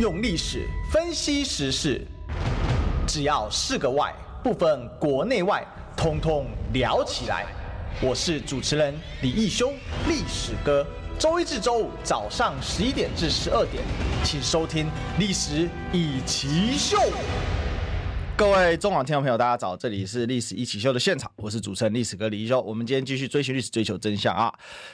用历史分析时事，只要是个“外”，不分国内外，通通聊起来。我是主持人李义修，历史哥。周一至周五早上十一点至十二点，请收听《历史一起秀》。各位中广听众朋友，大家早，这里是《历史一起秀》的现场，我是主持人历史哥李义修。我们今天继续追寻历史，追求真相啊！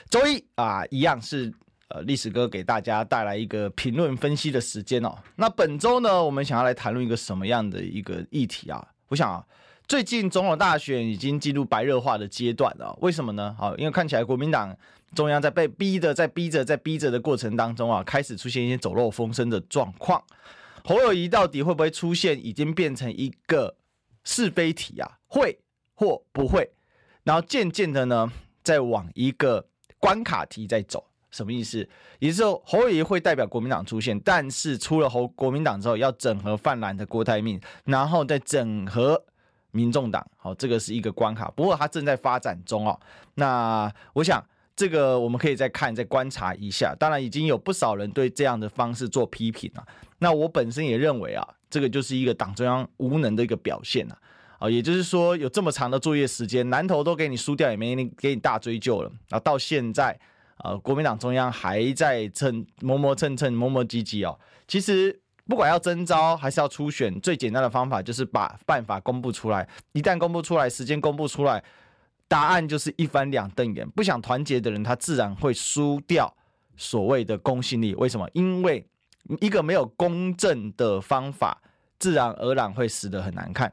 周一啊，一样是。呃，历史哥给大家带来一个评论分析的时间哦。那本周呢，我们想要来谈论一个什么样的一个议题啊？我想啊，最近总统大选已经进入白热化的阶段了。为什么呢？好，因为看起来国民党中央在被逼的、在逼着、在逼着的过程当中啊，开始出现一些走漏风声的状况。侯友谊到底会不会出现，已经变成一个是非题啊？会或不会？然后渐渐的呢，再往一个关卡题在走。什么意思？也就是说，侯友宜会代表国民党出现，但是出了侯国民党之后，要整合泛蓝的郭台铭，然后再整合民众党。好，这个是一个关卡，不过它正在发展中哦。那我想，这个我们可以再看、再观察一下。当然，已经有不少人对这样的方式做批评了。那我本身也认为啊，这个就是一个党中央无能的一个表现啊。啊，也就是说，有这么长的作业时间，南投都给你输掉，也没人给你大追究了啊，到现在。呃，国民党中央还在蹭磨磨蹭蹭、磨磨唧唧哦。其实不管要征召还是要初选，最简单的方法就是把办法公布出来。一旦公布出来，时间公布出来，答案就是一翻两瞪眼。不想团结的人，他自然会输掉所谓的公信力。为什么？因为一个没有公正的方法，自然而然会死得很难看。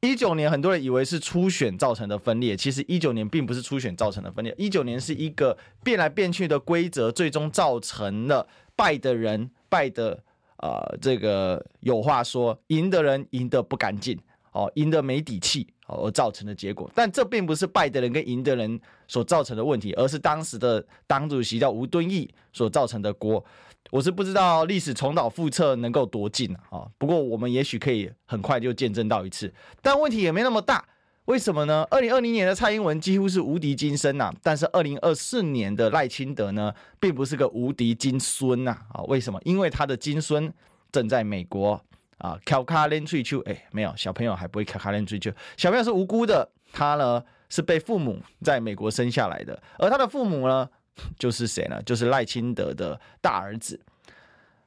一九年，很多人以为是初选造成的分裂，其实一九年并不是初选造成的分裂。一九年是一个变来变去的规则，最终造成了败的人败的，呃，这个有话说，赢的人赢得不干净，哦，赢得没底气，哦，而造成的结果。但这并不是败的人跟赢的人所造成的问题，而是当时的党主席叫吴敦义所造成的锅。我是不知道历史重蹈覆辙能够多近啊！不过我们也许可以很快就见证到一次，但问题也没那么大。为什么呢？二零二零年的蔡英文几乎是无敌金身呐，但是二零二四年的赖清德呢，并不是个无敌金孙呐啊！为什么？因为他的金孙正在美国啊，考卡连追求哎，没有小朋友还不会考卡连追求，小朋友是无辜的，他呢是被父母在美国生下来的，而他的父母呢？就是谁呢？就是赖清德的大儿子。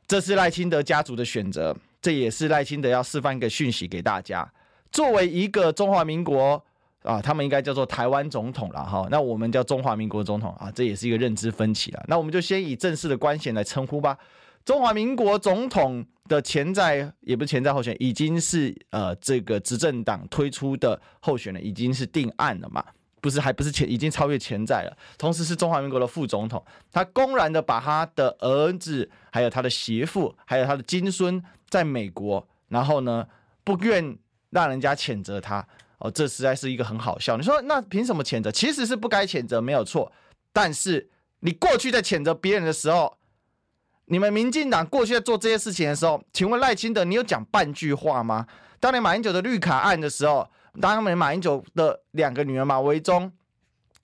这是赖清德家族的选择，这也是赖清德要示范一个讯息给大家。作为一个中华民国啊，他们应该叫做台湾总统了哈。那我们叫中华民国总统啊，这也是一个认知分歧了。那我们就先以正式的官衔来称呼吧。中华民国总统的潜在也不是潜在候选，已经是呃这个执政党推出的候选人，已经是定案了嘛。不是，还不是潜，已经超越潜在了。同时是中华民国的副总统，他公然的把他的儿子、还有他的媳妇、还有他的金孙在美国，然后呢，不愿让人家谴责他。哦，这实在是一个很好笑。你说那凭什么谴责？其实是不该谴责，没有错。但是你过去在谴责别人的时候，你们民进党过去在做这些事情的时候，请问赖清德，你有讲半句话吗？当年马英九的绿卡案的时候。当年马英九的两个女儿马维中、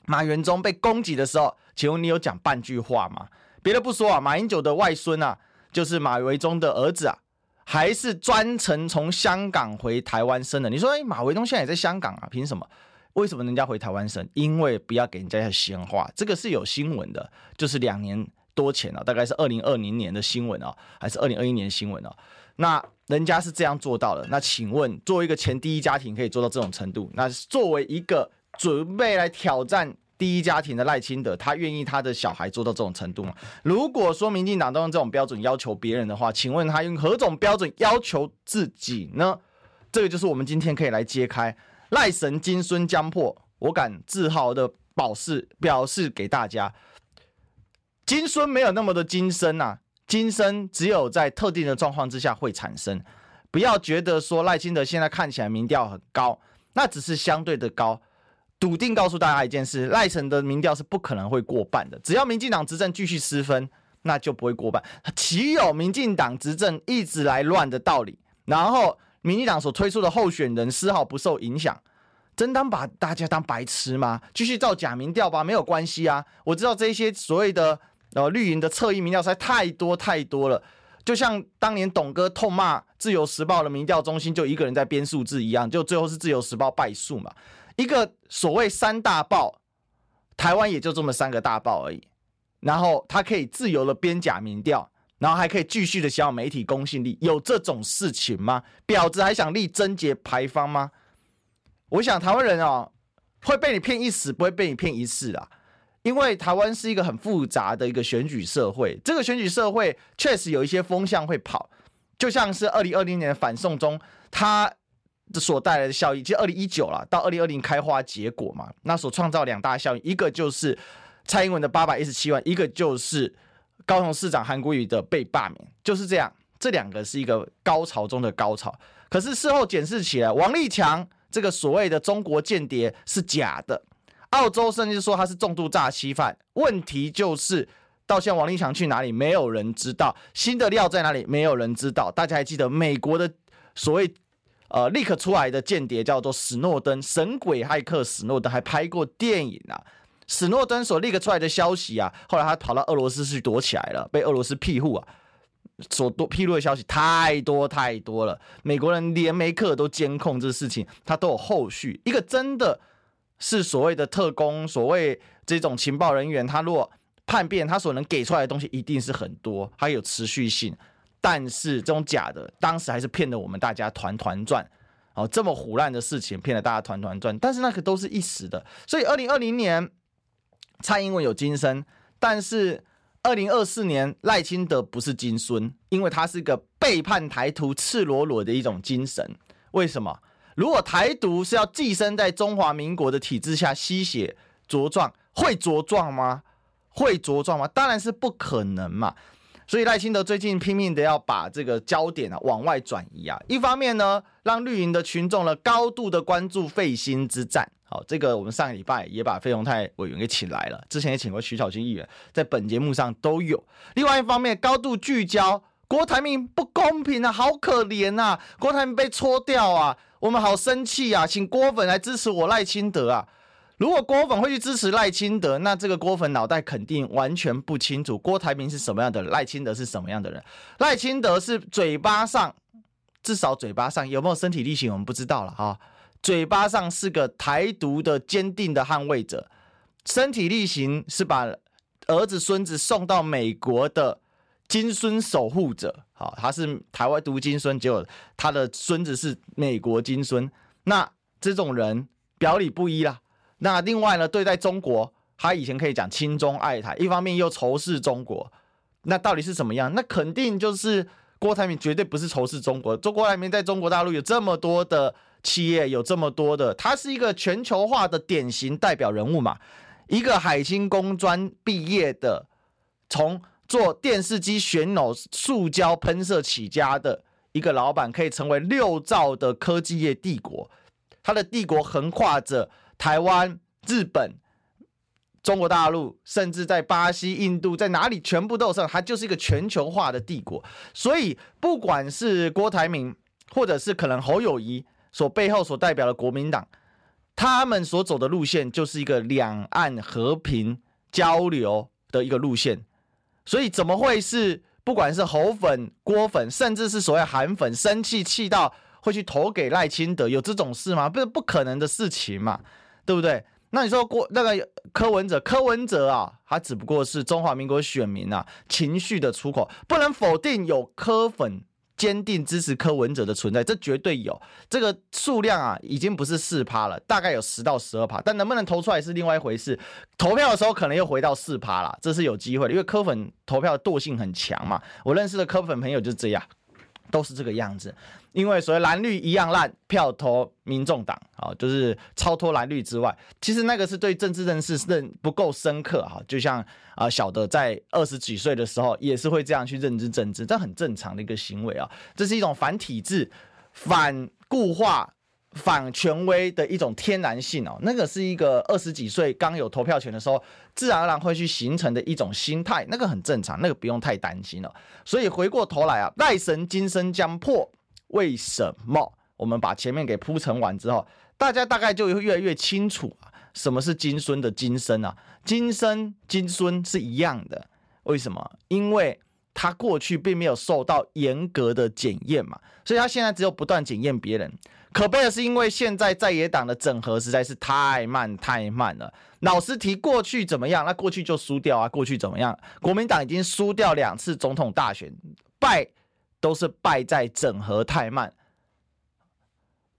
马元忠被攻击的时候，请问你有讲半句话吗？别的不说啊，马英九的外孙啊，就是马维中的儿子啊，还是专程从香港回台湾生的。你说，哎，马维中现在也在香港啊？凭什么？为什么人家回台湾生？因为不要给人家闲话，这个是有新闻的，就是两年多前了，大概是二零二零年的新闻啊，还是二零二一年新闻啊？那人家是这样做到的。那请问，作为一个前第一家庭可以做到这种程度，那作为一个准备来挑战第一家庭的赖清德，他愿意他的小孩做到这种程度吗？如果说民进党都用这种标准要求别人的话，请问他用何种标准要求自己呢？这个就是我们今天可以来揭开赖神金孙将破，我敢自豪的表示表示给大家，金孙没有那么的金身呐。金声只有在特定的状况之下会产生，不要觉得说赖清德现在看起来民调很高，那只是相对的高。笃定告诉大家一件事，赖神的民调是不可能会过半的。只要民进党执政继续失分，那就不会过半。岂有民进党执政一直来乱的道理？然后民进党所推出的候选人丝毫不受影响，真当把大家当白痴吗？继续造假民调吧，没有关系啊。我知道这些所谓的。然后绿营的侧翼民调实在太多太多了，就像当年董哥痛骂《自由时报》的民调中心，就一个人在编数字一样，就最后是《自由时报》败诉嘛。一个所谓三大报，台湾也就这么三个大报而已。然后他可以自由的编假民调，然后还可以继续的消耗媒体公信力，有这种事情吗？婊子还想立贞节牌坊吗？我想台湾人哦，会被你骗一时，不会被你骗一世啊。因为台湾是一个很复杂的一个选举社会，这个选举社会确实有一些风向会跑，就像是二零二零年反送中，它所带来的效益，其实二零一九了到二零二零开花结果嘛，那所创造两大效应，一个就是蔡英文的八百一十七万，一个就是高雄市长韩国瑜的被罢免，就是这样，这两个是一个高潮中的高潮。可是事后检视起来，王立强这个所谓的中国间谍是假的。澳洲甚至说他是重度诈欺犯，问题就是到现在王立强去哪里，没有人知道；新的料在哪里，没有人知道。大家还记得美国的所谓呃立刻出来的间谍叫做史诺登，神鬼骇客史诺登还拍过电影啊。史诺登所立刻出来的消息啊，后来他跑到俄罗斯去躲起来了，被俄罗斯庇护啊。所多披露的消息太多太多了，美国人连梅克都监控这事情，他都有后续。一个真的。是所谓的特工，所谓这种情报人员，他如果叛变，他所能给出来的东西一定是很多，还有持续性。但是这种假的，当时还是骗得我们大家团团转。哦，这么胡乱的事情骗得大家团团转，但是那个都是一时的。所以二零二零年蔡英文有金身，但是二零二四年赖清德不是金孙，因为他是一个背叛台独、赤裸裸的一种精神。为什么？如果台独是要寄生在中华民国的体制下吸血茁壮，会茁壮吗？会茁壮吗？当然是不可能嘛。所以赖清德最近拼命的要把这个焦点啊往外转移啊。一方面呢，让绿营的群众呢高度的关注废芯之战。好，这个我们上个礼拜也把费鸿泰委员给请来了，之前也请过徐巧芯议员，在本节目上都有。另外一方面，高度聚焦郭台铭不公平啊，好可怜啊，郭台铭被搓掉啊。我们好生气啊！请郭粉来支持我赖清德啊！如果郭粉会去支持赖清德，那这个郭粉脑袋肯定完全不清楚郭台铭是什么样的人，赖清德是什么样的人。赖清德是嘴巴上，至少嘴巴上有没有身体力行，我们不知道了啊。嘴巴上是个台独的坚定的捍卫者，身体力行是把儿子孙子送到美国的。金孙守护者，好，他是台湾独金孙，结果他的孙子是美国金孙，那这种人表里不一啦。那另外呢，对待中国，他以前可以讲亲中爱台，一方面又仇视中国，那到底是怎么样？那肯定就是郭台铭绝对不是仇视中国。中国台铭在中国大陆有这么多的企业，有这么多的，他是一个全球化的典型代表人物嘛，一个海清工专毕业的，从。做电视机旋钮、塑胶喷射起家的一个老板，可以成为六兆的科技业帝国。他的帝国横跨着台湾、日本、中国大陆，甚至在巴西、印度，在哪里全部都有上。他就是一个全球化的帝国。所以，不管是郭台铭，或者是可能侯友谊所背后所代表的国民党，他们所走的路线，就是一个两岸和平交流的一个路线。所以怎么会是不管是侯粉、郭粉，甚至是所谓韩粉，生气气到会去投给赖清德？有这种事吗？不是不可能的事情嘛，对不对？那你说郭那个柯文哲，柯文哲啊，他只不过是中华民国选民啊情绪的出口，不能否定有柯粉。坚定支持柯文哲的存在，这绝对有。这个数量啊，已经不是四趴了，大概有十到十二趴。但能不能投出来是另外一回事。投票的时候可能又回到四趴了，这是有机会的，因为柯粉投票的惰性很强嘛。我认识的柯粉朋友就是这样。都是这个样子，因为所谓蓝绿一样烂，票投民众党啊，就是超脱蓝绿之外，其实那个是对政治认识认不够深刻哈，就像啊小的在二十几岁的时候也是会这样去认知政治，这很正常的一个行为啊，这是一种反体制、反固化。反权威的一种天然性哦，那个是一个二十几岁刚有投票权的时候，自然而然会去形成的一种心态，那个很正常，那个不用太担心了。所以回过头来啊，赖神今生将破，为什么？我们把前面给铺陈完之后，大家大概就会越来越清楚啊，什么是金孙的金生啊？金生金孙是一样的，为什么？因为他过去并没有受到严格的检验嘛，所以他现在只有不断检验别人。可悲的是，因为现在在野党的整合实在是太慢太慢了。老实提，过去怎么样？那过去就输掉啊。过去怎么样？国民党已经输掉两次总统大选，败都是败在整合太慢，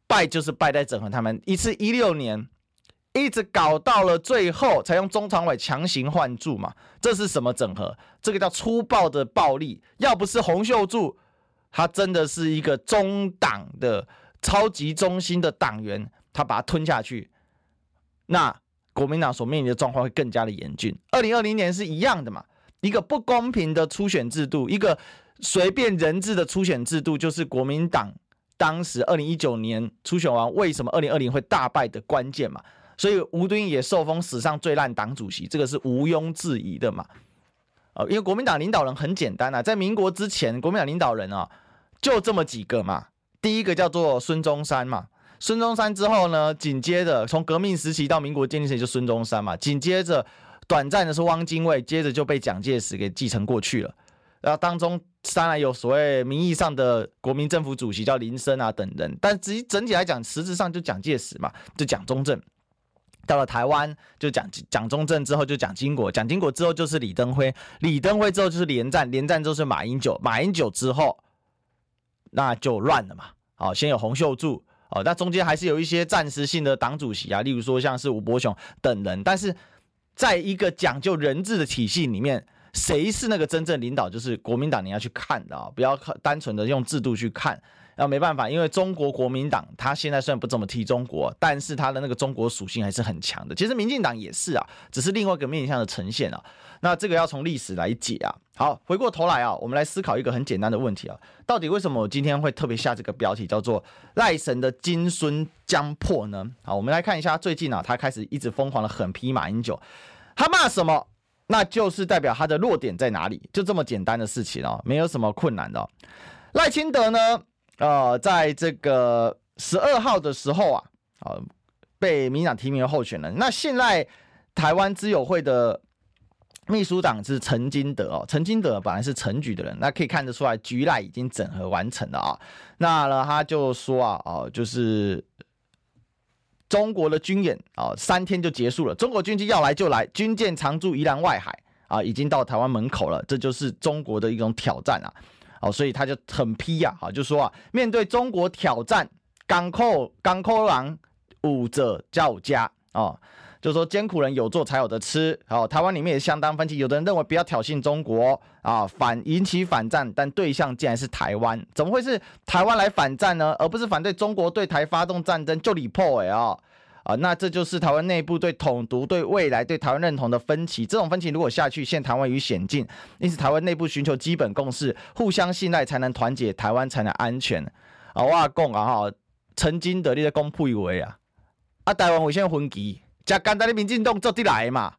败就是败在整合太慢。一次一六年。一直搞到了最后，才用中常委强行换柱嘛？这是什么整合？这个叫粗暴的暴力。要不是洪秀柱，他真的是一个中党的超级中心的党员，他把他吞下去，那国民党所面临的状况会更加的严峻。二零二零年是一样的嘛？一个不公平的初选制度，一个随便人治的初选制度，就是国民党当时二零一九年初选完，为什么二零二零会大败的关键嘛？所以吴敦义也受封史上最烂党主席，这个是毋庸置疑的嘛。呃，因为国民党领导人很简单啊，在民国之前，国民党领导人啊就这么几个嘛。第一个叫做孙中山嘛，孙中山之后呢，紧接着从革命时期到民国建立时期就孙中山嘛，紧接着短暂的是汪精卫，接着就被蒋介石给继承过去了。然后当中当然有所谓名义上的国民政府主席叫林森啊等等，但至于整体来讲，实质上就蒋介石嘛，就蒋中正。到了台湾就蒋蒋中正之后就蒋经国，蒋经国之后就是李登辉，李登辉之后就是连战，连战之后是马英九，马英九之后那就乱了嘛。好，先有洪秀柱，哦，那中间还是有一些暂时性的党主席啊，例如说像是吴伯雄等人，但是在一个讲究人治的体系里面，谁是那个真正领导，就是国民党你要去看的啊，不要单纯的用制度去看。那，没办法，因为中国国民党他现在虽然不怎么提中国，但是他的那个中国属性还是很强的。其实民进党也是啊，只是另外一个面向的呈现啊。那这个要从历史来解啊。好，回过头来啊，我们来思考一个很简单的问题啊，到底为什么我今天会特别下这个标题叫做“赖神的金孙将破”呢？好，我们来看一下最近啊，他开始一直疯狂的狠批马英九，他骂什么，那就是代表他的弱点在哪里，就这么简单的事情哦，没有什么困难的哦。赖清德呢？呃，在这个十二号的时候啊，啊，被民党提名的候选人。那现在台湾资友会的秘书长是陈金德哦，陈金德本来是陈菊的人，那可以看得出来，菊赖已经整合完成了啊。那呢，他就说啊，哦，就是中国的军演啊，三天就结束了，中国军机要来就来，军舰常驻宜兰外海啊，已经到台湾门口了，这就是中国的一种挑战啊。哦，所以他就很批呀，好，就说啊，面对中国挑战，港口港口狼五者叫家哦，就说艰苦人有做才有得吃。哦，台湾里面也相当分歧，有的人认为不要挑衅中国啊，反引起反战，但对象竟然是台湾，怎么会是台湾来反战呢？而不是反对中国对台发动战争就理破哎啊。啊，那这就是台湾内部对统独、对未来、对台湾认同的分歧。这种分歧如果下去，陷台湾于险境。因此，台湾内部寻求基本共识，互相信赖，才能团结，台湾才能安全。啊，我讲啊哈，曾经的你在讲屁话啊！啊，台湾为什么分歧？这简单的民进党做得来嘛？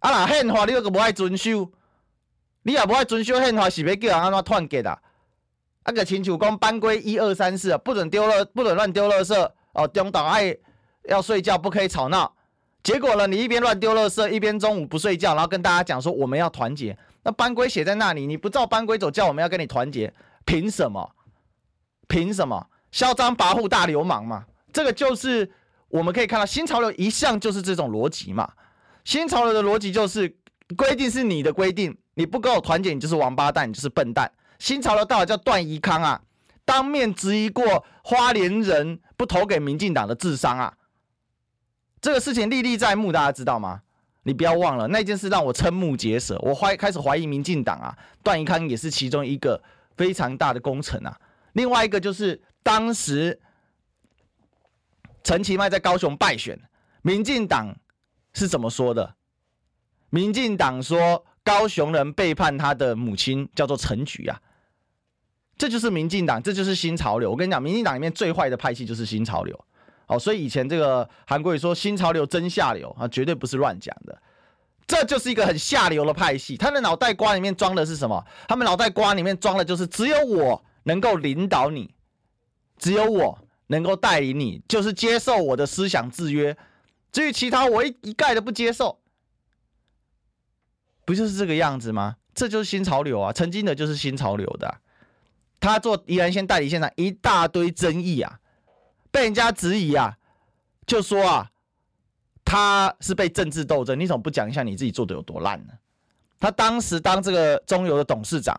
啊，那宪法你又不爱遵守，你也不爱遵守宪法，是要叫人安怎团结的？啊，个亲像讲班规一二三四啊，不准丢垃，不准乱丢垃圾。哦，中岛爱要睡觉，不可以吵闹。结果呢，你一边乱丢垃圾，一边中午不睡觉，然后跟大家讲说我们要团结。那班规写在那里，你不照班规走，叫我们要跟你团结，凭什么？凭什么？嚣张跋扈大流氓嘛！这个就是我们可以看到新潮流一向就是这种逻辑嘛。新潮流的逻辑就是规定是你的规定，你不跟我团结，你就是王八蛋，你就是笨蛋。新潮流到底叫段宜康啊？当面质疑过花莲人投给民进党的智商啊，这个事情历历在目，大家知道吗？你不要忘了那件事让我瞠目结舌，我怀开始怀疑民进党啊，段宜康也是其中一个非常大的功臣啊。另外一个就是当时陈其迈在高雄败选，民进党是怎么说的？民进党说高雄人背叛他的母亲，叫做陈菊啊。这就是民进党，这就是新潮流。我跟你讲，民进党里面最坏的派系就是新潮流。好，所以以前这个韩国瑜说新潮流真下流啊，绝对不是乱讲的。这就是一个很下流的派系，他的脑袋瓜里面装的是什么？他们脑袋瓜里面装的就是只有我能够领导你，只有我能够带领你，就是接受我的思想制约。至于其他，我一一概的不接受。不就是这个样子吗？这就是新潮流啊！曾经的就是新潮流的、他做宜兰县代理县长，一大堆争议啊，被人家质疑啊，就说啊，他是被政治斗争。你怎么不讲一下你自己做的有多烂呢？他当时当这个中油的董事长，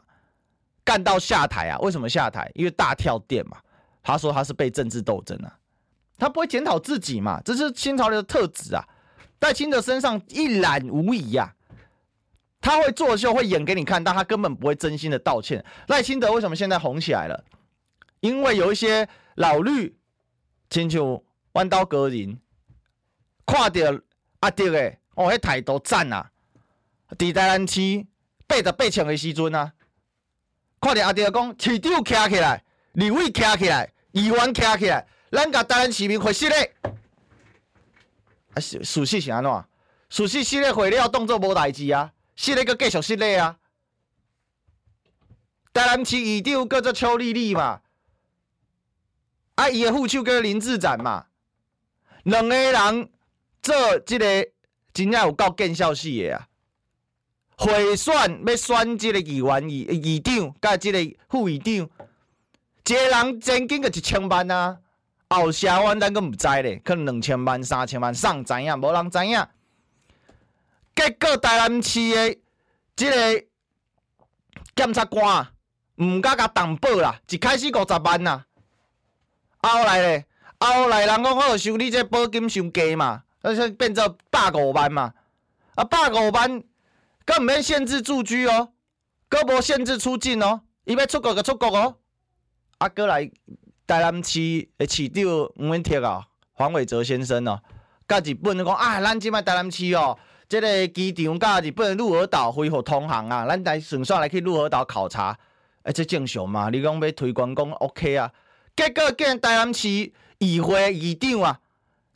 干到下台啊？为什么下台？因为大跳电嘛。他说他是被政治斗争啊，他不会检讨自己嘛？这是新潮流的特质啊。在清德身上一览无遗、啊。他会作秀，会演给你看，但他根本不会真心的道歉。赖清德为什么现在红起来了？因为有一些老绿，亲像弯刀割人，看着阿德的哦，迄态度赞啊！伫台南市八十八枪的时阵啊，看到阿德讲市长徛起来，立委徛起来，议员徛起来，咱甲台南市民会失礼。啊，事实是安怎？事实失礼会了，动作无代志啊。失礼阁继续失礼啊！台南市议长叫做邱丽丽嘛，啊，伊的副手叫林志展嘛，两个人做这个真正有够见效死的啊！会选要选这个议员议议长，甲这个副议长，一个人前金个一千万啊，后下阮咱阁毋知咧，可能两千万、三千万，上知影，无人知影。结果台南市的这个检察官唔敢甲担保啦，一开始五十万啦，后来咧，后来人讲好收你这保金伤低嘛，而且变做百五万嘛，啊百五万，佮毋免限制住居哦，佮无限制出境哦，伊要出国就出国哦，啊，过来台南市的市长吴文铁啊，黄伟哲先生哦，甲日本讲啊，咱即摆台南市哦。即个机场甲日本鹿儿岛恢复通航啊，咱来顺续来去鹿儿岛考察，哎、欸，这正常嘛？你讲要推广讲 OK 啊？结果见台南市议会议长啊，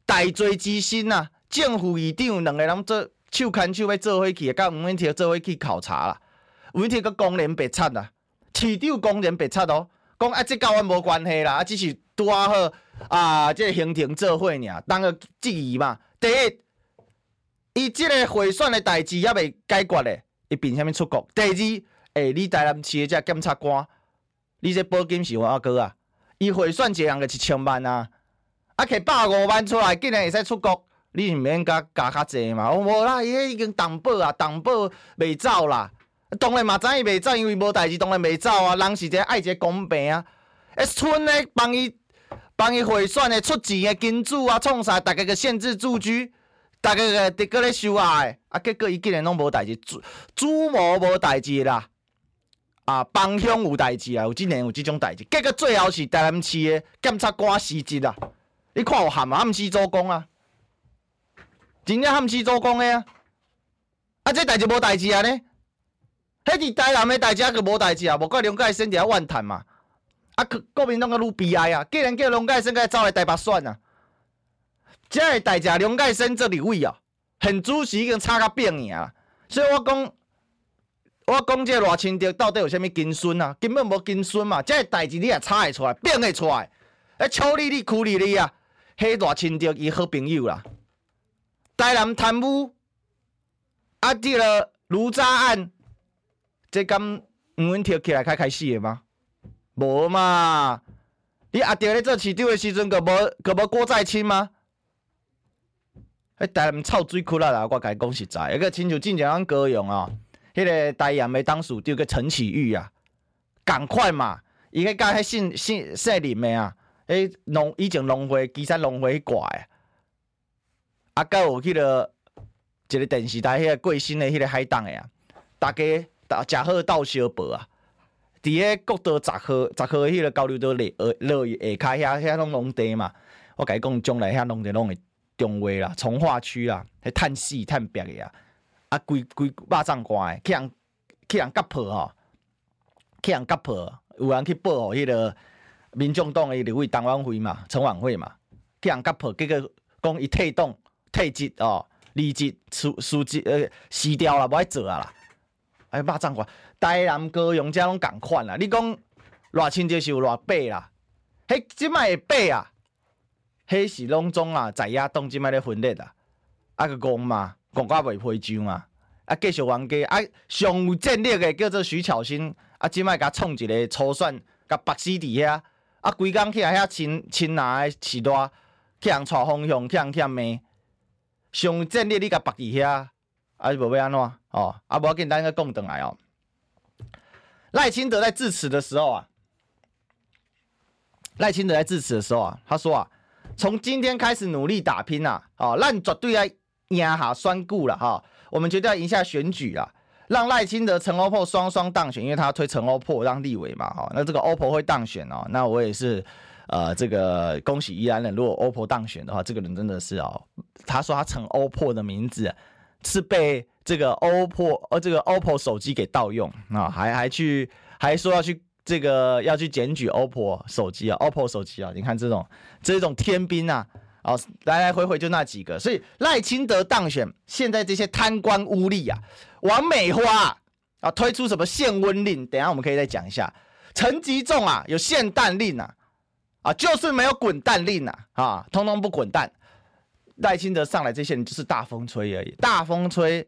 大罪之心啊，政府议长两个人做手牵手要做伙去，甲吴文铁做伙去考察啦。吴文铁个公然白贼啊，市长公然白贼哦，讲啊，这甲阮无关系啦，啊，只是拄啊好啊，这个、行程做伙尔，当个质疑嘛。第一。伊即个贿选的代志也未解决咧，伊凭啥物出国？第二，诶、欸，你台南市的这检察官，你这保金是偌高啊？伊贿选一个人个一千万啊，啊，摕百五万出来，竟然会使出国？你毋免加加较济嘛？我无啦，伊迄已经担保啊，担保袂走啦。当然嘛，知伊袂走，因为无代志，当然袂走啊。人是一个爱一个公平啊。诶，村咧帮伊帮伊贿选的出钱的金主啊，创啥？大家个限制住居。大家个伫个咧收啊，啊，结果伊竟然拢无代志，主主谋无代志啦，啊，帮凶有代志啊，有真年有即种代志，结果最后是台南市的检察官失职啦。你看有含啊，毋是做工啊，真正毋是做工的啊，啊，这代志无代志啊呢？迄是台南的代志啊，阁无代志啊，无怪龙介生伫遐怨叹嘛，啊，国民党个愈悲哀啊，竟然叫龙介生个走来台北选啊。这个代价，龙介生这里位啊，很主席已经差到变样啊，所以我讲，我讲这赖清德到底有啥物金孙啊？根本无金孙嘛，这个代志你也查会出来，变会出来。哎，邱丽丽、库丽丽啊，迄赖清德伊好朋友啦。台南贪污啊，这个卢渣案，这敢吴文铁起来开开始的吗？无嘛，你阿爹咧做市长的时阵，个无个无郭在清吗？迄台南臭水窟啦啦，我甲伊讲实在，一个亲像进前安高雄啊，迄、个台盐的当属就个陈启玉啊，赶快嘛，伊个甲迄姓姓姓林的啊，迄农以前农会基山农会迄挂的，啊，佮有迄个一个电视台迄个贵新的迄个海档的啊，大家食好斗相报啊，伫个国道十号十号迄个交流道内呃落下骹遐遐拢农地嘛，我甲伊讲将来遐农地拢会。中卫啦，从化区啦，迄探细探白的啊，啊，规规肉粽干的，去人去人割破吼，去人割破，有人去报吼，迄个民众党诶立委陈婉慧嘛，陈婉慧嘛，去人割破，结果讲伊退党退职哦，离职辞辞职呃辞掉啦，无爱做啊啦，哎，肉粽干，台南高雄遮拢共款啦，你讲偌清就是有偌白啦，迄即摆会白啊。迄是拢总啊，在野党即摆咧分裂啊，啊个讲嘛，讲甲袂批章啊，啊，继续冤家。啊，上有战略的叫做徐巧芯，啊，即摆甲创一个初选，甲白死伫遐，啊，规工去遐亲亲拿的时代，去人带方向，去人欠骂，上有战略你甲白伫遐，啊，无要安怎？哦，啊，无要紧，咱个讲转来哦。赖清德在致辞的时候啊，赖清德在致辞的时候啊，他说啊，从今天开始努力打拼呐，哦，咱绝对要赢下选举了哈，我们绝对要赢下选举啊，让赖清德、陈欧珀双双当选，因为他要推陈欧珀当立委嘛，哈，那这个欧珀会当选哦，那我也是，呃，这个恭喜宜兰人，如果欧珀当选的话，这个人真的是哦，他说他陈欧珀的名字是被。这个 OPPO 呃，这个 OPPO 手机给盗用啊，还还去还说要去这个要去检举 OPPO 手机啊，OPPO 手机啊，你看这种这种天兵啊，哦，来来回回就那几个，所以赖清德当选，现在这些贪官污吏啊，王美花啊推出什么限温令，等下我们可以再讲一下。陈吉仲啊有限弹令啊，啊就是没有滚蛋令啊，啊通通不滚蛋。赖清德上来这些人就是大风吹而已，大风吹。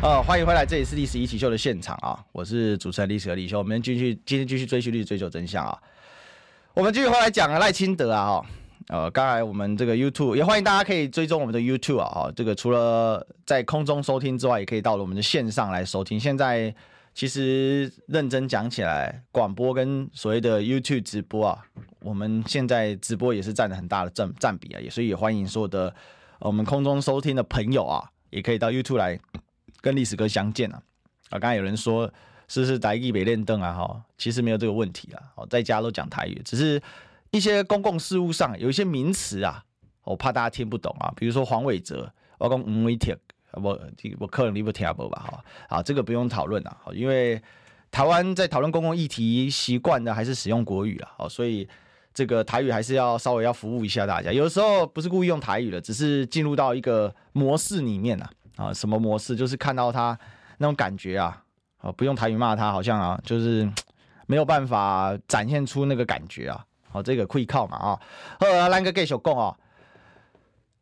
呃，欢迎回来，这里是历史一起秀的现场啊！我是主持人历史和李修，我们继续今天继续追寻历史，追求真相啊！我们继续回来讲赖清德啊，哈，呃，刚才我们这个 YouTube 也欢迎大家可以追踪我们的 YouTube 啊，这个除了在空中收听之外，也可以到了我们的线上来收听。现在其实认真讲起来，广播跟所谓的 YouTube 直播啊，我们现在直播也是占了很大的占占比啊，也所以也欢迎所有的我们空中收听的朋友啊，也可以到 YouTube 来。跟历史哥相见啊！啊，刚才有人说是不是台语没练邓啊？哈，其实没有这个问题啊。哦，在家都讲台语，只是一些公共事务上有一些名词啊，我怕大家听不懂啊。比如说黄伟哲，我讲吴伟铁，我我可能你不听不吧？哈，啊，这个不用讨论啊。因为台湾在讨论公共议题习惯的还是使用国语啊。哦，所以这个台语还是要稍微要服务一下大家。有的时候不是故意用台语的，只是进入到一个模式里面啊。啊，什么模式？就是看到他那种感觉啊，啊，不用台语骂他，好像啊，就是没有办法展现出那个感觉啊。好，这个可以靠嘛啊。呃，那个继续讲啊，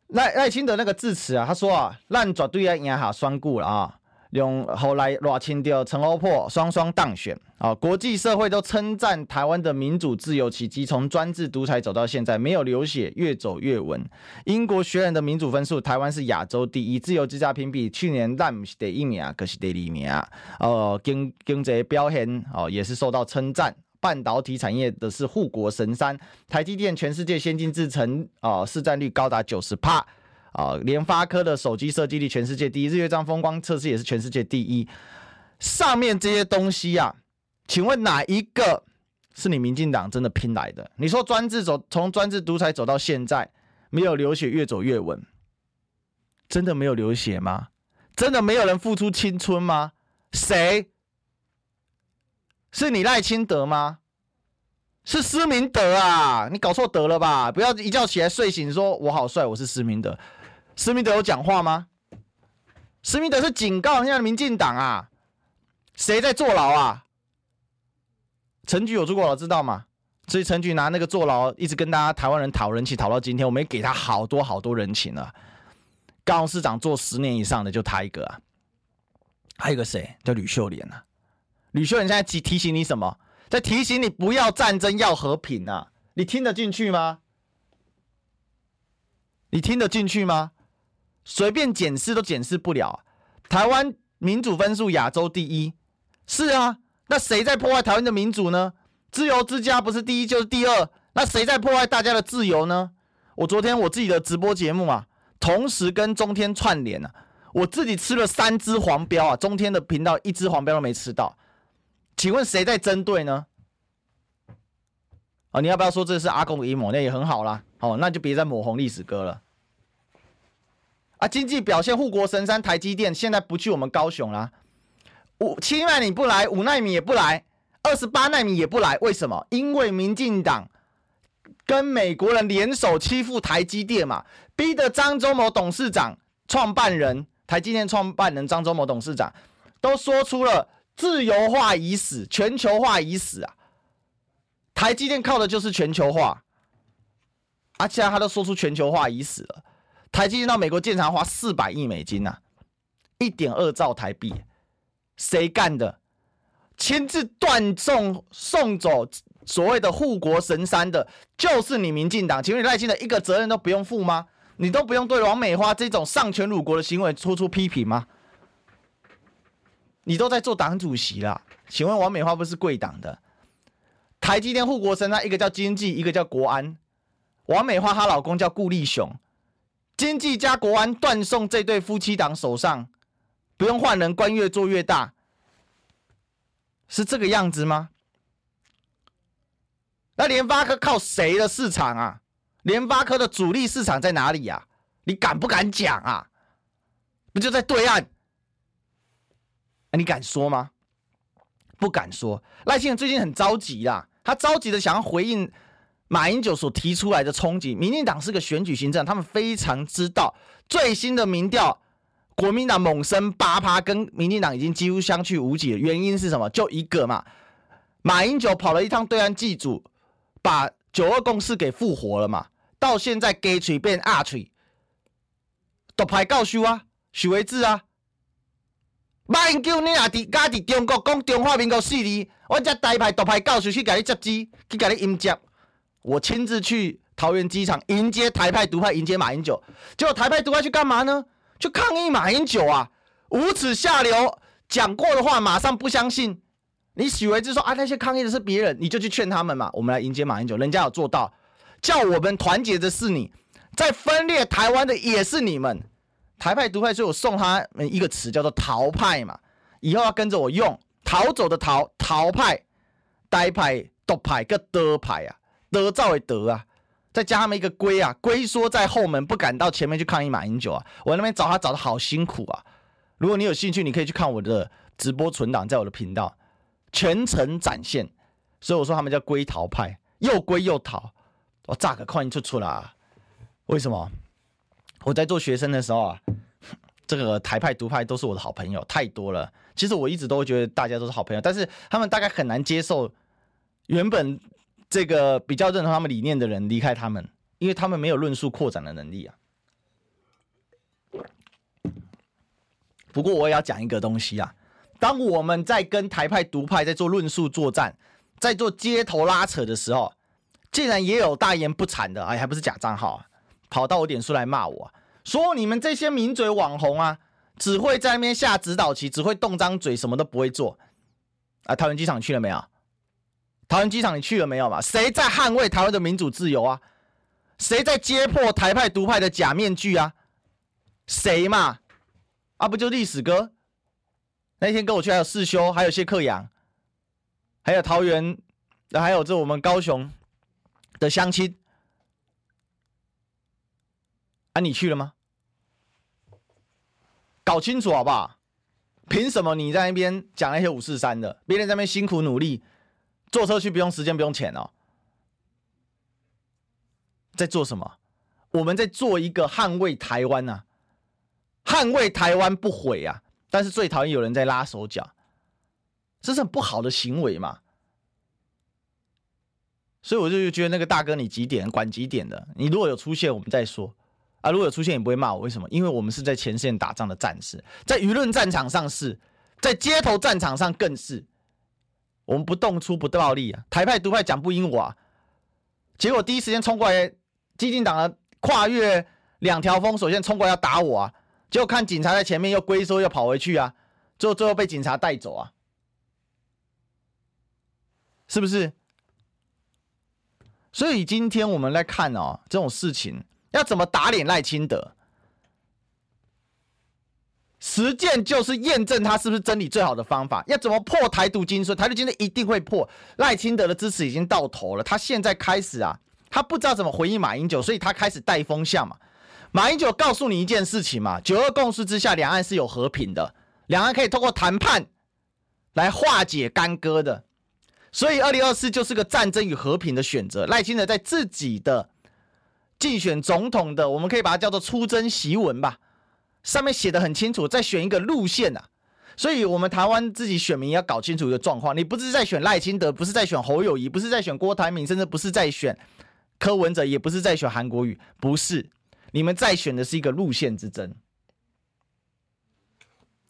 赖赖清德那个致辞啊，他说啊，烂绝对要赢下双顾了啊。用后来赖清掉、陈欧珀双双当选啊，国际社会都称赞台湾的民主自由奇迹，从专制独裁走到现在没有流血，越走越稳。英国学人的民主分数，台湾是亚洲第一。自由之家评比去年咱不是第一名，可是第二名。哦，经经济表现哦也是受到称赞。半导体产业的是护国神山，台积电全世界先进制程哦市占率高达九十趴。啊，联发科的手机设计力全世界第一，日月光风光测试也是全世界第一。上面这些东西啊，请问哪一个是你民进党真的拼来的？你说专制走，从专制独裁走到现在，没有流血，越走越稳，真的没有流血吗？真的没有人付出青春吗？谁？是你赖清德吗？是施明德啊？你搞错德了吧？不要一觉起来睡醒说我好帅，我是施明德。施明德有讲话吗？施明德是警告人家的民进党啊，谁在坐牢啊？陈菊有坐过牢知道吗？所以陈菊拿那个坐牢一直跟大家台湾人讨人情，讨到今天，我们也给他好多好多人情了。高雄市长做十年以上的就他一个啊，还有一个谁叫吕秀莲啊？吕秀莲现在提提醒你什么？在提醒你不要战争，要和平啊！你听得进去吗？你听得进去吗？随便检视都检视不了。台湾民主分数亚洲第一，是啊，那谁在破坏台湾的民主呢？自由之家不是第一就是第二，那谁在破坏大家的自由呢？我昨天我自己的直播节目啊，同时跟中天串联啊，我自己吃了三只黄标啊，中天的频道一只黄标都没吃到，请问谁在针对呢？啊，你要不要说这是阿公的阴谋？那也很好啦，好，那就别再抹红历史哥了。啊，经济表现护国神山台积电现在不去我们高雄啦，五七纳米不来，五纳米也不来，二十八纳米也不来，为什么？因为民进党跟美国人联手欺负台积电嘛，逼得张忠谋董事长、创办人、台积电创办人张忠谋董事长都说出了自由化已死，全球化已死啊！台积电靠的就是全球化，而且他都说出全球化已死了。台积电到美国建厂花四百亿美金呐、啊，一点二兆台币。谁干的？亲自断送送走所谓的护国神山的，就是你民进党。请问你赖清德一个责任都不用负吗？你都不用对王美花这种丧权辱国的行为做出批评吗？你都在做党主席啦。请问王美花不是贵党的？台积电护国神山，一个叫经济，一个叫国安。王美花她老公叫顾立雄，经济加国安断送这对夫妻档手上。不用换人，官越做越大，是这个样子吗？那联发科靠谁的市场啊？联发科的主力市场在哪里呀？你敢不敢讲啊？不就在对岸？你敢说吗？不敢说。赖清德最近很着急啦，他着急的想要回应马英九所提出来的冲击。民进党是个选举行政，他们非常知道最新的民调。国民党猛升八趴，跟民进党已经几乎相去无几了。原因是什么？就一个嘛，马英九跑了一趟对岸祭祖，把九二共识给复活了嘛。到现在鸡嘴变鸭嘴，独派教授啊，许维智啊，马英九你也伫家伫中国讲中华民国四字，我这台派独派教授去给你接机，去给你迎接。我亲自去桃园机场迎接台派独派，迎接马英九。结果台派独派去干嘛呢？去抗议马英九啊，无耻下流，讲过的话马上不相信。你许维智说啊，那些抗议的是别人，你就去劝他们嘛。我们来迎接马英九，人家有做到，叫我们团结的是你，在分裂台湾的也是你们。台派独派，所以我送他们一个词叫做逃派嘛，以后要跟着我用，逃走的逃，逃派，呆派，独派，个的派啊，德造为德啊。再加他们一个龟啊，龟缩在后门，不敢到前面去抗议马英九啊。我那边找他找的好辛苦啊。如果你有兴趣，你可以去看我的直播存档，在我的频道全程展现。所以我说他们叫龟逃派，又龟又逃。我炸个抗议出出啦？为什么？我在做学生的时候啊，这个台派独派都是我的好朋友，太多了。其实我一直都觉得大家都是好朋友，但是他们大概很难接受原本。这个比较认同他们理念的人离开他们，因为他们没有论述扩展的能力啊。不过我也要讲一个东西啊，当我们在跟台派独派在做论述作战，在做街头拉扯的时候，竟然也有大言不惭的，哎，还不是假账号啊，跑到我点数来骂我，说你们这些名嘴网红啊，只会在那边下指导棋，只会动张嘴，什么都不会做。啊，桃园机场去了没有？桃园机场你去了没有嘛？谁在捍卫台湾的民主自由啊？谁在揭破台派独派的假面具啊？谁嘛？啊，不就历史哥？那天跟我去还有世修，还有谢克阳，还有桃园，还有这我们高雄的乡亲。啊，你去了吗？搞清楚好不好？凭什么你在那边讲那些五四三的？别人在那边辛苦努力。坐车去不用时间不用钱哦，在做什么？我们在做一个捍卫台湾呐、捍卫台湾不毁啊！但是最讨厌有人在拉手脚，这是很不好的行为嘛。所以我就觉得那个大哥，你几点管几点的？你如果有出现，我们再说啊。如果有出现，你不会骂我，为什么？因为我们是在前线打仗的战士，在舆论战场上是，在街头战场上更是。我们不动粗不暴力啊！台派独派讲不赢我啊！结果第一时间冲过来，激进党的跨越两条封锁线冲过来要打我啊！结果看警察在前面又龟缩又跑回去啊！最后最后被警察带走啊！是不是？所以今天我们来看哦，这种事情要怎么打脸赖清德？实践就是验证他是不是真理最好的方法。要怎么破台独精髓？台独精髓一定会破。赖清德的支持已经到头了，他现在开始啊，他不知道怎么回应马英九，所以他开始带风向嘛。马英九告诉你一件事情嘛：九二共识之下，两岸是有和平的，两岸可以通过谈判来化解干戈的。所以，二零二四就是个战争与和平的选择。赖清德在自己的竞选总统的，我们可以把它叫做出征檄文吧，上面写得很清楚，在选一个路线啊。所以，我们台湾自己选民要搞清楚一个状况：你不是在选赖清德，不是在选侯友宜，不是在选郭台铭，甚至不是在选柯文哲，也不是在选韩国瑜，不是，你们在选的是一个路线之争。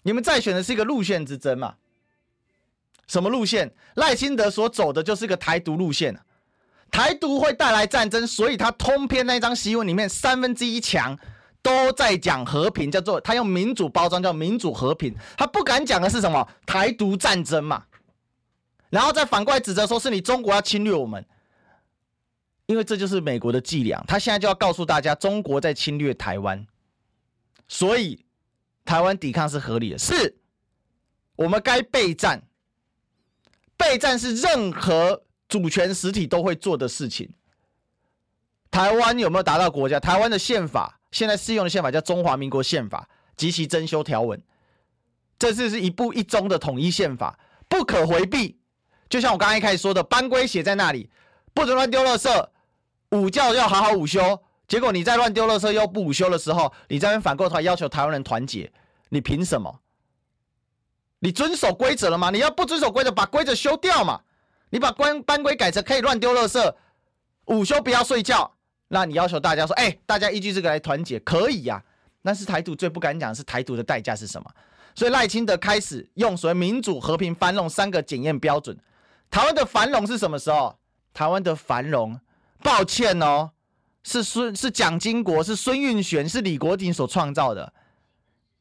你们在选的是一个路线之争嘛？什么路线？赖清德所走的就是个台独路线啊，台独会带来战争，所以他通篇那张檄文里面三分之一强都在讲和平，叫做他用民主包装叫民主和平，他不敢讲的是什么？台独战争嘛，然后再反过来指责说是你中国要侵略我们，因为这就是美国的伎俩，他现在就要告诉大家中国在侵略台湾，所以台湾抵抗是合理的，是我们该备战。备战是任何主权实体都会做的事情。台湾有没有达到国家？台湾的宪法现在适用的宪法叫《中华民国宪法》及其增修条文，这次是一部一中的统一宪法，不可回避。就像我刚刚一开始说的，班规写在那里，不准乱丢垃圾，午觉要好好午休。结果你在乱丢垃圾又不午休的时候，你在那边反过头来要求台湾人团结，你凭什么？你遵守规则了吗？你要不遵守规则，把规则修掉嘛。你把班班规改成可以乱丢垃圾，午休不要睡觉。那你要求大家说，哎、大家依据这个来团结，可以呀、但是台独最不敢讲的是台独的代价是什么？所以赖清德开始用所谓民主、和平、繁荣三个检验标准。台湾的繁荣是什么时候？台湾的繁荣，抱歉哦，是孙是蒋经国，是孙运璇，是李国鼎所创造的。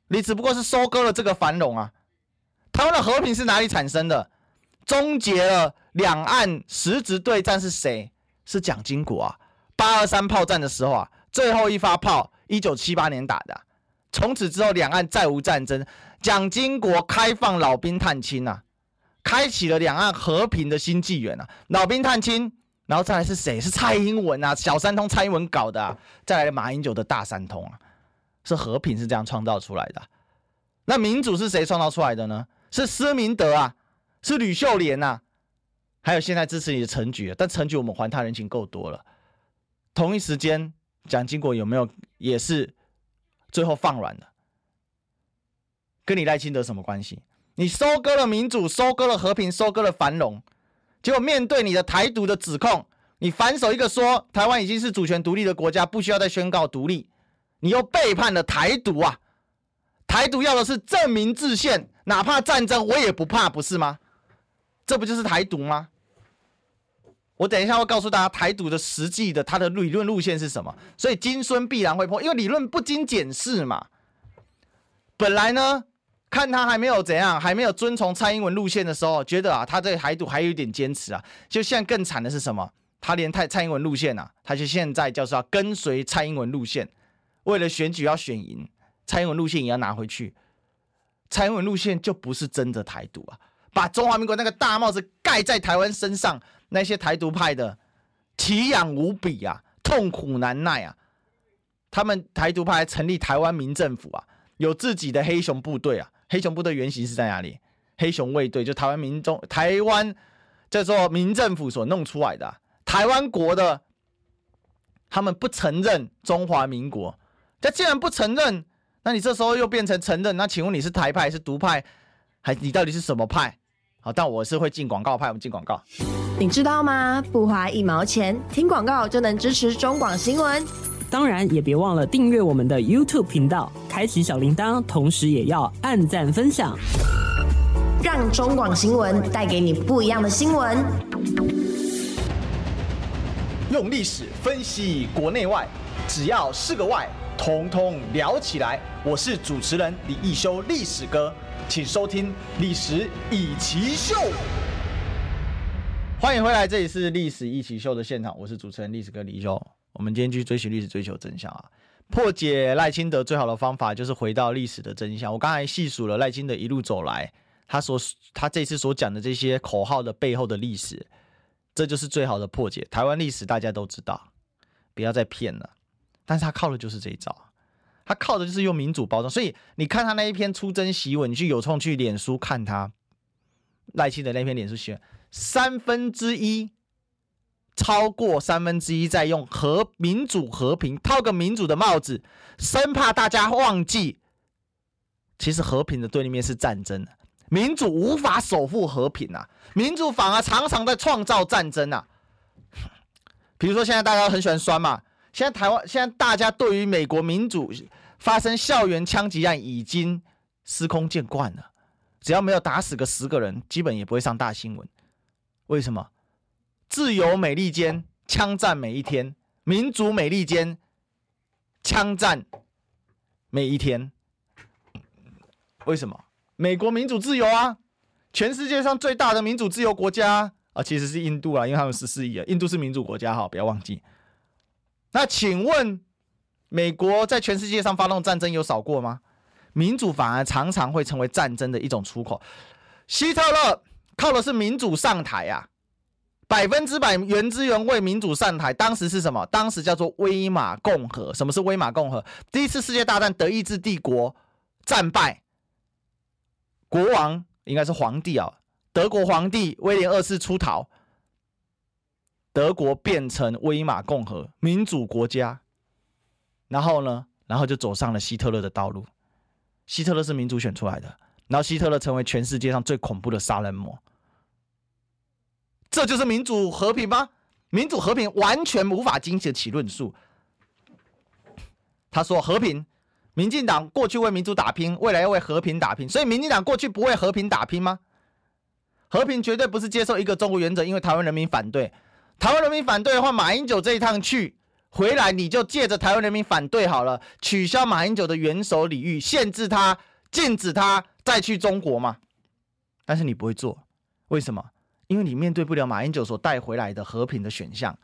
你只不过是收割了这个繁荣啊。台湾的和平是哪里产生的？终结了两岸实质对战是谁？是蒋经国啊！八二三炮战的时候啊，最后一发炮，一九七八年打的。从此之后，两岸再无战争。蒋经国开放老兵探亲啊，开启了两岸和平的新纪元啊！老兵探亲，然后再来是谁？是蔡英文啊！小三通蔡英文搞的啊！再来马英九的大三通啊！是和平是这样创造出来的。那民主是谁创造出来的呢？是施明德啊，是吕秀莲呐、还有现在支持你的陈菊，但陈菊我们还他人情够多了。同一时间，蒋经国有没有也是最后放软了？跟你赖清德什么关系？你收割了民主，收割了和平，收割了繁荣，结果面对你的台独的指控，你反手一个说台湾已经是主权独立的国家，不需要再宣告独立，你又背叛了台独啊！台独要的是正名制宪。哪怕战争我也不怕，不是吗？这不就是台独吗？我等一下会告诉大家台独的实际的它的理论路线是什么。所以金孙必然会破，因为理论不经检视嘛。本来呢，看他还没有怎样，还没有遵从蔡英文路线的时候，觉得啊，他对台独还有一点坚持啊。就现在更惨的是什么？他连蔡蔡英文路线啊，他就现在就是要跟随蔡英文路线，为了选举要选赢，蔡英文路线也要拿回去。蔡英文路线就不是真的台独啊！把中华民国那个大帽子盖在台湾身上，那些台独派的奇痒无比啊，痛苦难耐啊！他们台独派成立台湾民政府啊，有自己的黑熊部队啊。黑熊部队原型是在哪里？黑熊卫队就台湾民众台湾叫做民政府所弄出来的。台湾国的，他们不承认中华民国，他既然不承认。那你这时候又变成承认？那请问你是台派是独派，还你到底是什么派？好，但我是会进广告派，我们进广告。你知道吗？不花一毛钱，听广告就能支持中广新闻。当然也别忘了订阅我们的 YouTube 频道，开启小铃铛，同时也要按赞分享，让中广新闻带给你不一样的新闻。用历史分析国内外，只要是个“外”。通通聊起来！我是主持人李易修，历史哥，请收听《历史以奇秀》。欢迎回来，这里是《历史一起秀》的现场，我是主持人历史哥李易修。我们今天继续追寻历史，追求真相啊！破解赖清德最好的方法就是回到历史的真相。我刚才细数了赖清德一路走来，他所他这次所讲的这些口号的背后的历史，这就是最好的破解。台湾历史大家都知道，不要再骗了。但是他靠的就是这一招，他靠的就是用民主包装，所以你看他那一篇出征檄文，你去有空去脸书看他，赖清德那篇脸书写，三分之一，超过三分之一在用和民主和平套个民主的帽子，生怕大家忘记，其实和平的对立面是战争，民主无法守护和平啊，民主反而常常在创造战争啊。比如说现在大家都很喜欢酸嘛，现在台湾现在大家对于美国民主发生校园枪击案已经司空见惯了，只要没有打死个十个人，基本也不会上大新闻。为什么？自由美利坚，枪战每一天；民主美利坚，枪战每一天。为什么？美国民主自由啊，全世界上最大的民主自由国家啊，其实是印度啊，因为他们十四亿啊，印度是民主国家哈，不要忘记。那请问，美国在全世界上发动战争有少过吗？民主反而常常会成为战争的一种出口。希特勒靠的是民主上台啊，百分之百原汁原味民主上台。当时是什么？当时叫做威玛共和。什么是威玛共和？第一次世界大战德意志帝国战败，国王应该是皇帝啊，德国皇帝威廉二世出逃，德国变成威玛共和民主国家。然后呢？然后就走上了希特勒的道路。希特勒是民主选出来的，然后希特勒成为全世界上最恐怖的杀人魔。这就是民主和平吗？民主和平完全无法经得起论述。他说和平，民进党过去为民主打拼，未来要为和平打拼，所以民进党过去不为和平打拼吗？和平绝对不是接受一个中国原则，因为台湾人民反对。台湾人民反对的话，马英九这一趟去。回来你就借着台湾人民反对好了，取消马英九的元首礼遇，限制他，禁止他再去中国嘛。但是你不会做，为什么？因为你面对不了马英九所带回来的和平的选项。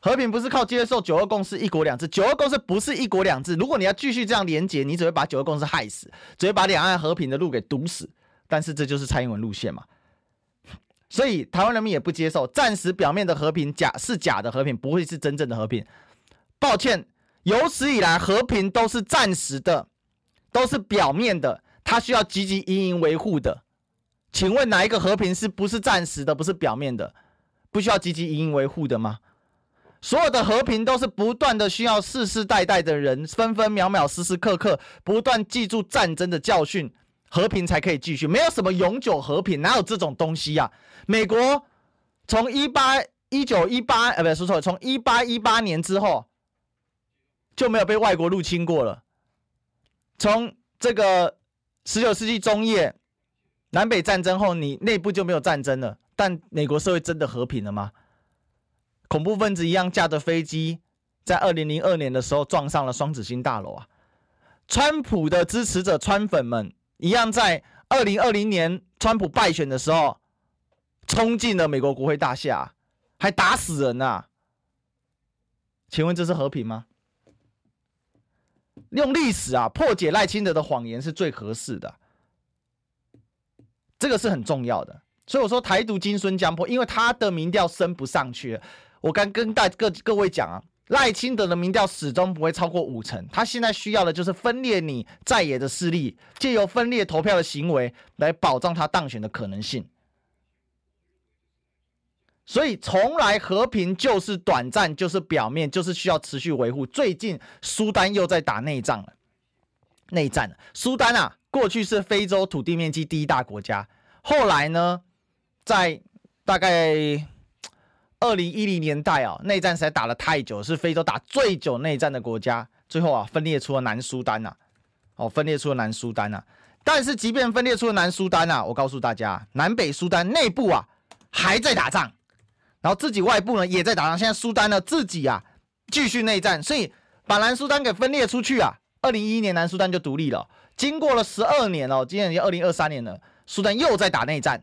和平不是靠接受九二共识、一国两制，九二共识不是一国两制。如果你要继续这样连结，你只会把九二共识害死，只会把两岸和平的路给堵死。但是这就是蔡英文路线嘛。所以台湾人民也不接受，暂时表面的和平假是假的和平，不会是真正的和平。抱歉，有史以来和平都是暂时的，都是表面的，它需要积极营营维护的。请问哪一个和平是不是暂时的，不是表面的，不需要积极营营维护的吗？所有的和平都是不断的，需要世世代代的人分分秒秒、时时刻刻不断记住战争的教训。和平才可以继续，没有什么永久和平，哪有这种东西呀、啊？美国从一八一九一八，呃，不，说错了，从一八一八年之后就没有被外国入侵过了。从这个十九世纪中叶南北战争后，你内部就没有战争了。但美国社会真的和平了吗？恐怖分子一样驾着飞机，在二零零二年的时候撞上了双子星大楼啊！川普的支持者川粉们。一样，在二零二零年川普败选的时候，冲进了美国国会大厦，还打死人呐、啊！请问这是和平吗？用历史啊破解赖清德的谎言是最合适的，这个是很重要的。所以我说台独金孙江坡，因为他的民调升不上去。我刚跟大各各位讲啊。赖清德的民调始终不会超过五成，他现在需要的就是分裂你在野的势力，借由分裂投票的行为来保障他当选的可能性。所以，从来和平就是短暂，就是表面，就是需要持续维护。最近，苏丹又在打内战了，内战了。苏丹啊，过去是非洲土地面积第一大国家，后来呢，在大概。二零一零年代啊，内战实在打了太久，是非洲打最久内战的国家。最后啊，分裂出了南苏丹呐、哦，分裂出了南苏丹呐、啊。但是，即便分裂出了南苏丹呐、啊，我告诉大家，南北苏丹内部啊还在打仗，然后自己外部呢也在打仗。现在苏丹呢自己啊继续内战，所以把南苏丹给分裂出去啊。二零一一年南苏丹就独立了，经过了十二年哦，今年已经二零二三年了，苏丹又在打内战。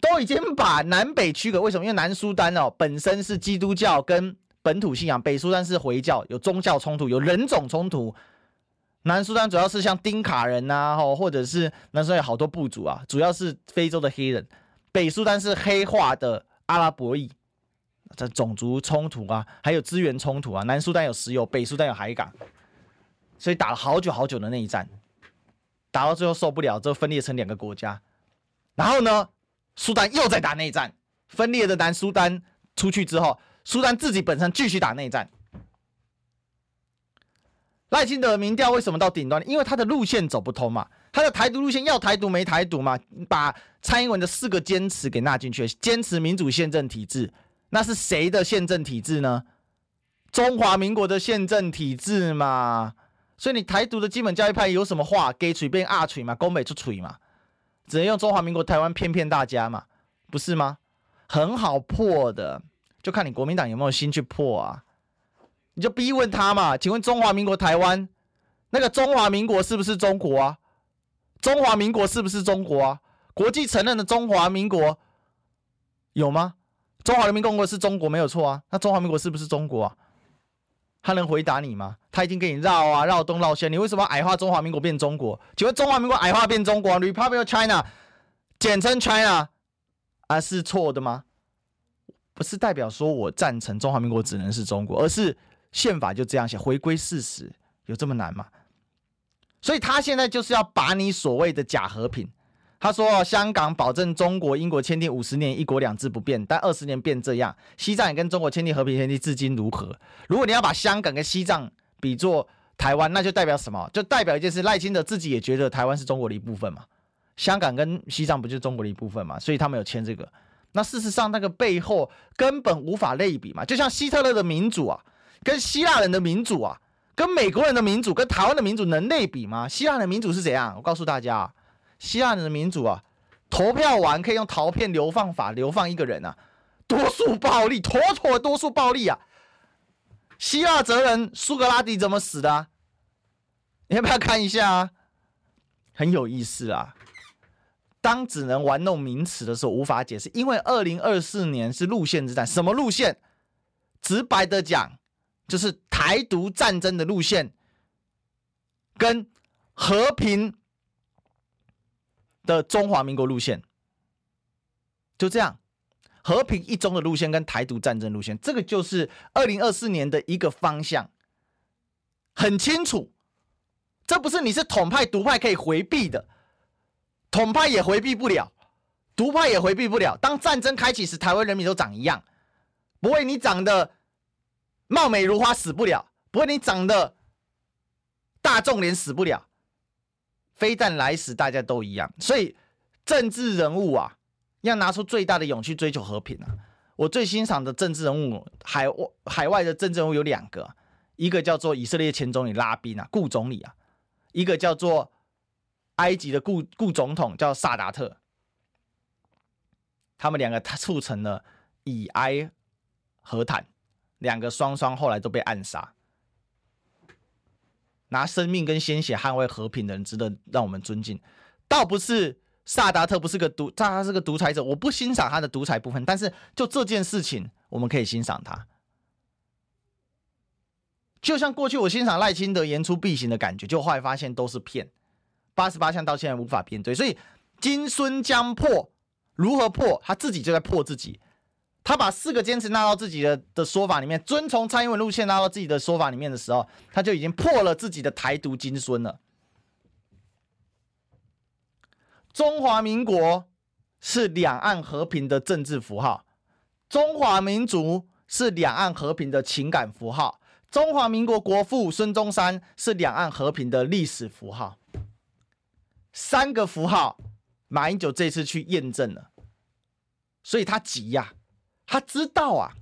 都已经把南北区隔，为什么？因为南苏丹哦本身是基督教跟本土信仰，北苏丹是回教，有宗教冲突，有人种冲突。南苏丹主要是像丁卡人呐、啊，或者是南苏丹有好多部族啊，主要是非洲的黑人。北苏丹是黑化的阿拉伯裔，这种族冲突啊，还有资源冲突啊。南苏丹有石油，北苏丹有海港，所以打了好久好久的内战，打到最后受不了，之后分裂成两个国家。然后呢，苏丹又在打内战，分裂的南苏丹出去之后，苏丹自己本身继续打内战。赖清德民调为什么到顶端？因为他的路线走不通嘛，他的台独路线要台独没台独嘛，把蔡英文的四个坚持给纳进去，坚持民主宪政体制，那是谁的宪政体制呢？中华民国的宪政体制嘛。所以你台独的基本教义派有什么话？给锤变二锤嘛，攻北出锤嘛，只能用中华民国台湾骗骗大家嘛，不是吗？很好破的，就看你国民党有没有心去破啊。你就逼问他嘛，请问中华民国台湾那个中华民国是不是中国啊？中华民国是不是中国啊？国际承认的中华民国有吗？中华人民共和国是中国没有错啊，那中华民国是不是中国啊？他能回答你吗？他已经给你绕啊绕东绕西，你为什么矮化中华民国变中国？请问中华民国矮化变中国，Republic of China，简称 China，啊是错的吗？不是代表说我赞成中华民国只能是中国，而是宪法就这样写，回归事实，有这么难吗？所以他现在就是要把你所谓的假和平。他说：“香港保证中国、英国签订五十年一国两制不变，但二十年变这样。西藏也跟中国签订和平协议，至今如何？如果你要把香港跟西藏比作台湾，那就代表什么？就代表一件事：赖清德自己也觉得台湾是中国的一部分嘛。香港跟西藏不就是中国的一部分嘛？所以他们有签这个。那事实上，那个背后根本无法类比嘛。就像希特勒的民主啊，跟希腊人的民主啊，跟美国人的民主，跟台湾的民主能类比吗？希腊的民主是怎样？我告诉大家。”希腊人的民主啊，投票完可以用陶片流放法流放一个人啊，多数暴力，妥妥多数暴力啊！希腊哲人苏格拉底怎么死的？你要不要看一下啊？很有意思啊！当只能玩弄名词的时候，无法解释，因为二零二四年是路线之战，什么路线？直白的讲，就是台独战争的路线，跟和平。的中华民国路线就这样，和平一中的路线跟台独战争路线，这个就是二零二四年的一个方向，很清楚。这不是你是统派独派可以回避的，统派也回避不了，独派也回避不了。当战争开启时，台湾人民都长一样，不会你长得貌美如花死不了，不会你长得大众脸死不了。非但来时，大家都一样，所以政治人物啊，要拿出最大的勇气追求和平啊！我最欣赏的政治人物，海外海外的政治人物有两个，一个叫做以色列前总理拉宾啊，顾总理啊，一个叫做埃及的顾顾总统叫萨达特，他们两个他促成了以埃和谈，两个双双后来都被暗杀。拿生命跟鲜血捍卫和平的人，值得让我们尊敬。倒不是萨达特不是个独，他是个独裁者，我不欣赏他的独裁部分。但是就这件事情，我们可以欣赏他。就像过去我欣赏赖清德言出必行的感觉，就后来发现都是骗。八十八项到现在无法辩对，所以金孙将破，如何破？他自己就在破自己。他把四个坚持纳到自己的的说法里面，遵从蔡英文路线纳到自己的说法里面的时候，他就已经破了自己的台独金孙了。中华民国是两岸和平的政治符号，中华民族是两岸和平的情感符号，中华民国国父孙中山是两岸和平的历史符号。三个符号，马英九这次去验证了，所以他急呀、他知道啊，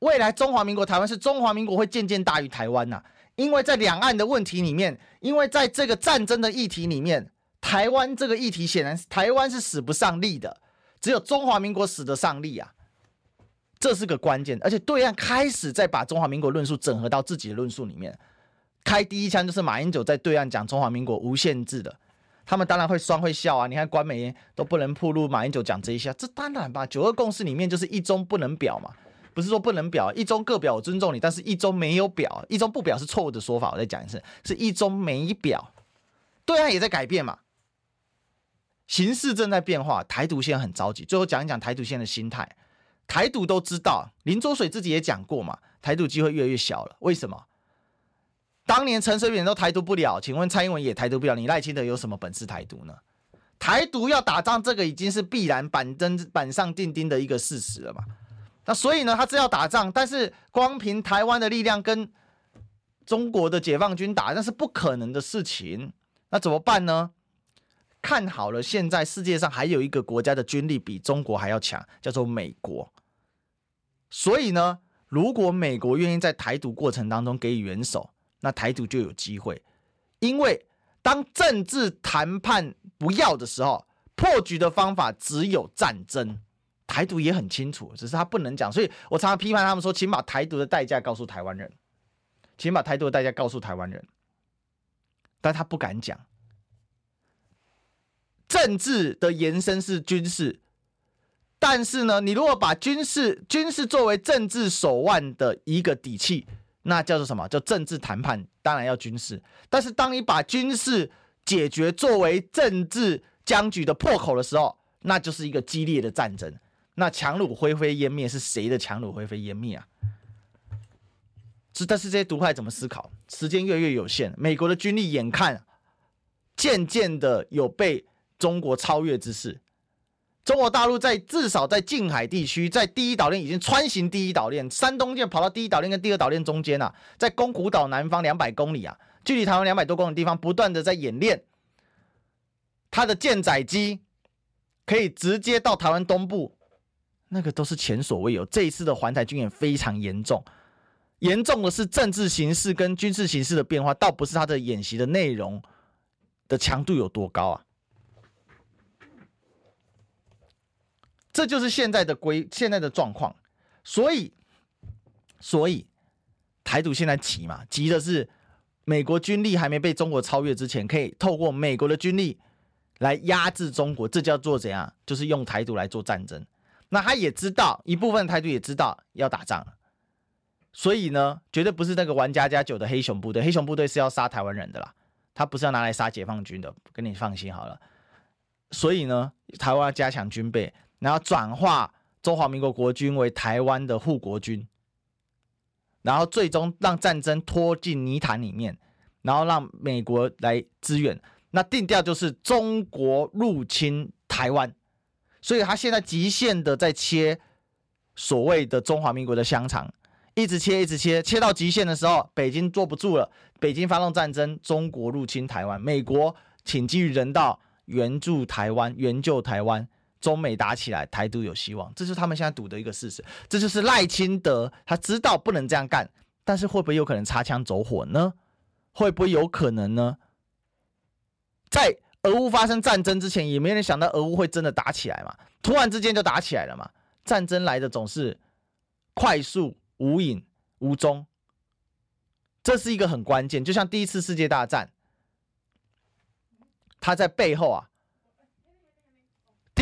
未来中华民国台湾是中华民国会渐渐大于台湾呐，因为在两岸的问题里面，因为在这个战争的议题里面，台湾这个议题显然台湾是使不上力的，只有中华民国使得上力啊，这是个关键。而且对岸开始在把中华民国论述整合到自己的论述里面，开第一枪就是马英九在对岸讲中华民国无限制的。他们当然会酸会笑啊！你看官媒都不能曝露马英九讲这一下，这当然吧。九二共识里面就是一中不能表嘛，不是说不能表，一中各表我尊重你，但是一中没有表，一中不表是错误的说法。我再讲一次，是一中没表，对岸也在改变嘛，形势正在变化，台独现在很着急。最后讲一讲台独现在的心态，台独都知道，林卓水自己也讲过嘛，台独机会越来越小了，为什么？当年陈水扁都台独不了，请问蔡英文也台独不了，你赖清德有什么本事台独呢？台独要打仗，这个已经是必然板登板上钉钉的一个事实了嘛。那所以呢，他是要打仗，但是光凭台湾的力量跟中国的解放军打，那是不可能的事情。那怎么办呢？看好了，现在世界上还有一个国家的军力比中国还要强，叫做美国。所以呢，如果美国愿意在台独过程当中给予援手，那台独就有机会。因为当政治谈判不要的时候，破局的方法只有战争。台独也很清楚，只是他不能讲。所以我常常批判他们说，请把台独的代价告诉台湾人，请把台独的代价告诉台湾人，但他不敢讲。政治的延伸是军事，但是呢，你如果把军事军事作为政治手腕的一个底气，那叫做什么？叫政治谈判，当然要军事。但是当你把军事解决作为政治僵局的破口的时候，那就是一个激烈的战争。那强弩灰飞烟灭是谁的强弩灰飞烟灭啊？是，但是这些独派怎么思考？时间越来越有限，美国的军力眼看渐渐的有被。中国超越之势，中国大陆在至少在近海地区，在第一岛链已经穿行第一岛链，山东舰跑到第一岛链跟第二岛链中间啊，在宫古岛南方两百公里啊，距离台湾两百多公里的地方，不断的在演练，它的舰载机可以直接到台湾东部，那个都是前所未有。这一次的环台军演非常严重，严重的是政治形势跟军事形势的变化，倒不是它的演习的内容的强度有多高啊。这就是现在的规，现在的状况，所以，所以台独现在急嘛，急的是美国军力还没被中国超越之前，可以透过美国的军力来压制中国，这叫做怎样？就是用台独来做战争。那他也知道一部分台独也知道要打仗，所以呢，绝对不是那个玩家家酒的黑熊部队，黑熊部队是要杀台湾人的啦，他不是要拿来杀解放军的，跟你放心好了。所以呢，台湾要加强军备。然后转化中华民国国军为台湾的护国军，然后最终让战争拖进泥潭里面，然后让美国来支援。那定调就是中国入侵台湾，所以他现在极限的在切所谓的中华民国的香肠，一直切，一直切，切到极限的时候，北京坐不住了，北京发动战争，中国入侵台湾，美国请基于人道援助台湾，援救台湾。中美打起来，台独有希望，这是他们现在赌的一个事实。这就是赖清德，他知道不能这样干，但是会不会有可能擦枪走火呢？会不会有可能呢？在俄乌发生战争之前，也没人想到俄乌会真的打起来嘛？突然之间就打起来了嘛？战争来的总是快速、无影无踪，这是一个很关键。就像第一次世界大战，他在背后啊。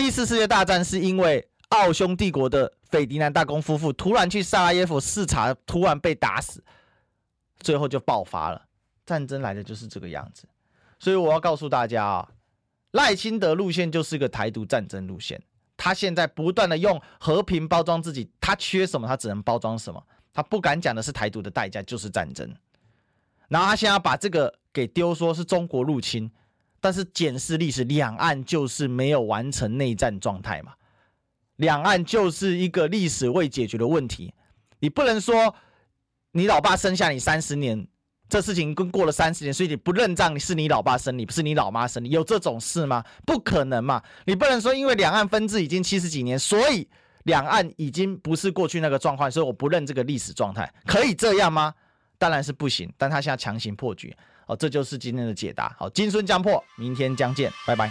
第一次世界大战是因为奥匈帝国的斐迪南大公夫妇突然去萨拉耶夫视察，突然被打死，最后就爆发了。战争来的就是这个样子，所以我要告诉大家啊，赖清德路线就是个台独战争路线。他现在不断的用和平包装自己，他缺什么他只能包装什么，他不敢讲的是台独的代价就是战争。然后他现在把这个给丢，说是中国入侵。但是检视历史，两岸就是没有完成内战状态嘛？两岸就是一个历史未解决的问题。你不能说你老爸生下你三十年，这事情跟过了三十年，所以你不认账，你是你老爸生你，不是你老妈生你，有这种事吗？不可能嘛！你不能说因为两岸分治已经七十几年，所以两岸已经不是过去那个状况，所以我不认这个历史状态，可以这样吗？当然是不行。但他现在强行破局。好，这就是今天的解答。好，金孙将破，明天将见，拜拜。